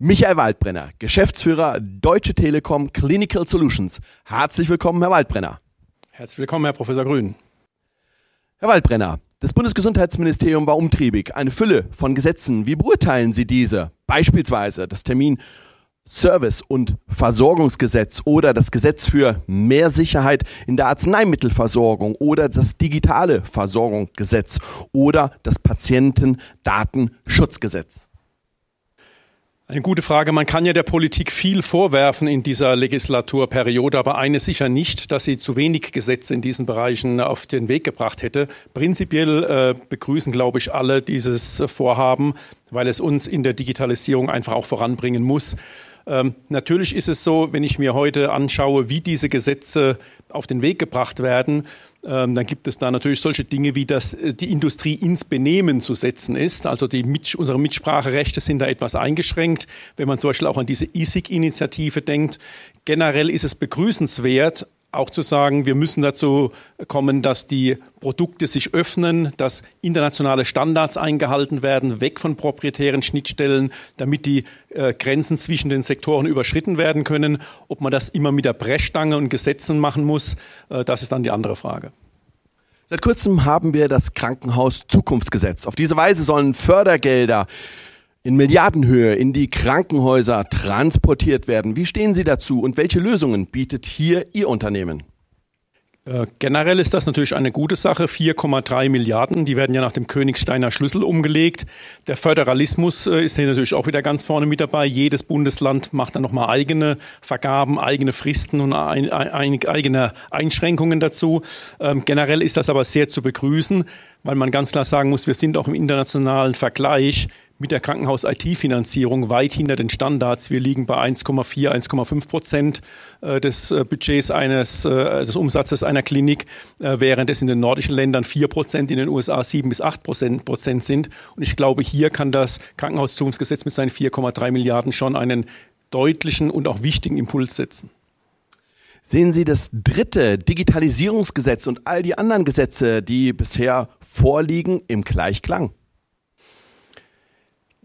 Michael Waldbrenner, Geschäftsführer Deutsche Telekom Clinical Solutions. Herzlich willkommen, Herr Waldbrenner. Herzlich willkommen, Herr Professor Grün. Herr Waldbrenner, das Bundesgesundheitsministerium war umtriebig. Eine Fülle von Gesetzen. Wie beurteilen Sie diese? Beispielsweise das Termin Service- und Versorgungsgesetz oder das Gesetz für mehr Sicherheit in der Arzneimittelversorgung oder das digitale Versorgungsgesetz oder das Patientendatenschutzgesetz. Eine gute Frage. Man kann ja der Politik viel vorwerfen in dieser Legislaturperiode, aber eine sicher nicht, dass sie zu wenig Gesetze in diesen Bereichen auf den Weg gebracht hätte. Prinzipiell äh, begrüßen, glaube ich, alle dieses Vorhaben, weil es uns in der Digitalisierung einfach auch voranbringen muss. Ähm, natürlich ist es so, wenn ich mir heute anschaue, wie diese Gesetze auf den Weg gebracht werden, ähm, dann gibt es da natürlich solche Dinge wie, dass äh, die Industrie ins Benehmen zu setzen ist. Also die Mit unsere Mitspracherechte sind da etwas eingeschränkt. Wenn man zum Beispiel auch an diese ISIG-Initiative denkt. Generell ist es begrüßenswert, auch zu sagen, wir müssen dazu kommen, dass die Produkte sich öffnen, dass internationale Standards eingehalten werden, weg von proprietären Schnittstellen, damit die äh, Grenzen zwischen den Sektoren überschritten werden können. Ob man das immer mit der Brechstange und Gesetzen machen muss, äh, das ist dann die andere Frage. Seit kurzem haben wir das Krankenhaus Zukunftsgesetz. Auf diese Weise sollen Fördergelder in Milliardenhöhe in die Krankenhäuser transportiert werden. Wie stehen Sie dazu und welche Lösungen bietet hier Ihr Unternehmen? Äh, generell ist das natürlich eine gute Sache. 4,3 Milliarden, die werden ja nach dem Königsteiner Schlüssel umgelegt. Der Föderalismus äh, ist hier natürlich auch wieder ganz vorne mit dabei. Jedes Bundesland macht dann nochmal eigene Vergaben, eigene Fristen und ein, ein, eigene Einschränkungen dazu. Ähm, generell ist das aber sehr zu begrüßen, weil man ganz klar sagen muss, wir sind auch im internationalen Vergleich mit der Krankenhaus-IT-Finanzierung weit hinter den Standards. Wir liegen bei 1,4, 1,5 Prozent äh, des äh, Budgets eines, äh, des Umsatzes einer Klinik, während es in den nordischen Ländern 4 Prozent, in den USA 7 bis 8 Prozent sind. Und ich glaube, hier kann das Krankenhauszugangsgesetz mit seinen 4,3 Milliarden schon einen deutlichen und auch wichtigen Impuls setzen. Sehen Sie das dritte Digitalisierungsgesetz und all die anderen Gesetze, die bisher vorliegen, im Gleichklang?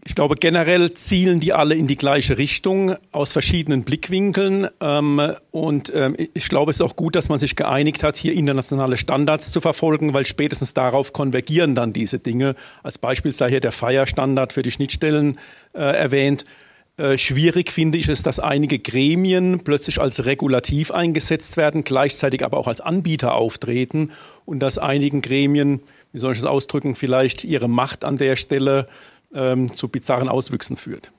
Ich glaube, generell zielen die alle in die gleiche Richtung aus verschiedenen Blickwinkeln. Ähm, und ähm, ich glaube, es ist auch gut, dass man sich geeinigt hat, hier internationale Standards zu verfolgen, weil spätestens darauf konvergieren dann diese Dinge. Als Beispiel sei hier der Fire-Standard für die Schnittstellen äh, erwähnt. Äh, schwierig finde ich es, dass einige Gremien plötzlich als regulativ eingesetzt werden, gleichzeitig aber auch als Anbieter auftreten und dass einigen Gremien, wie soll ich es ausdrücken, vielleicht ihre Macht an der Stelle ähm, zu bizarren Auswüchsen führt.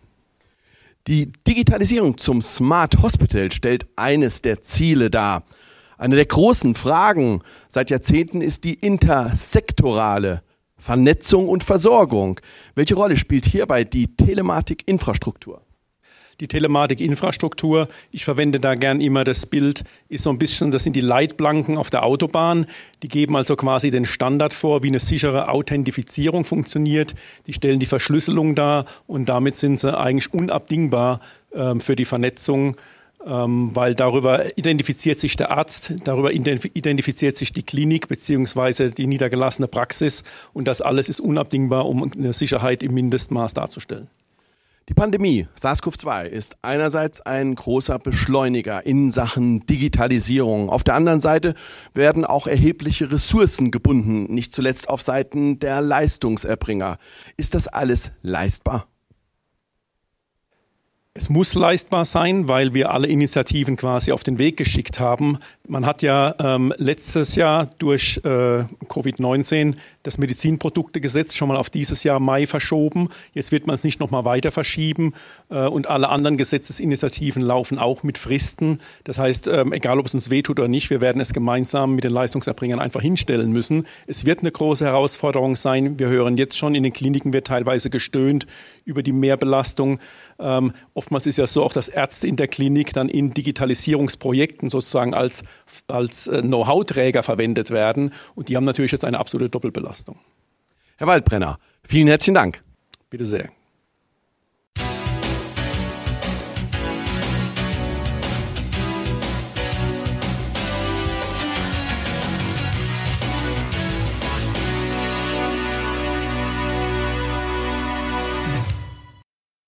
Die Digitalisierung zum Smart Hospital stellt eines der Ziele dar. Eine der großen Fragen seit Jahrzehnten ist die intersektorale Vernetzung und Versorgung. Welche Rolle spielt hierbei die Telematikinfrastruktur? Die Telematikinfrastruktur. Ich verwende da gern immer das Bild, ist so ein bisschen, das sind die Leitplanken auf der Autobahn. Die geben also quasi den Standard vor, wie eine sichere Authentifizierung funktioniert. Die stellen die Verschlüsselung dar und damit sind sie eigentlich unabdingbar ähm, für die Vernetzung ähm, weil darüber identifiziert sich der Arzt, darüber identifiziert sich die Klinik beziehungsweise die niedergelassene Praxis und das alles ist unabdingbar, um eine Sicherheit im Mindestmaß darzustellen. Die Pandemie SARS-CoV-2 ist einerseits ein großer Beschleuniger in Sachen Digitalisierung. Auf der anderen Seite werden auch erhebliche Ressourcen gebunden, nicht zuletzt auf Seiten der Leistungserbringer. Ist das alles leistbar? Es muss leistbar sein, weil wir alle Initiativen quasi auf den Weg geschickt haben. Man hat ja ähm, letztes Jahr durch äh, Covid-19 das Medizinproduktegesetz schon mal auf dieses Jahr Mai verschoben. Jetzt wird man es nicht noch mal weiter verschieben äh, und alle anderen Gesetzesinitiativen laufen auch mit Fristen. Das heißt, ähm, egal ob es uns wehtut oder nicht, wir werden es gemeinsam mit den Leistungserbringern einfach hinstellen müssen. Es wird eine große Herausforderung sein. Wir hören jetzt schon, in den Kliniken wird teilweise gestöhnt über die Mehrbelastung. Ähm, oftmals ist ja so auch, dass Ärzte in der Klinik dann in Digitalisierungsprojekten sozusagen als, als äh, Know-how-Träger verwendet werden. Und die haben natürlich jetzt eine absolute Doppelbelastung. Herr Waldbrenner, vielen herzlichen Dank. Bitte sehr.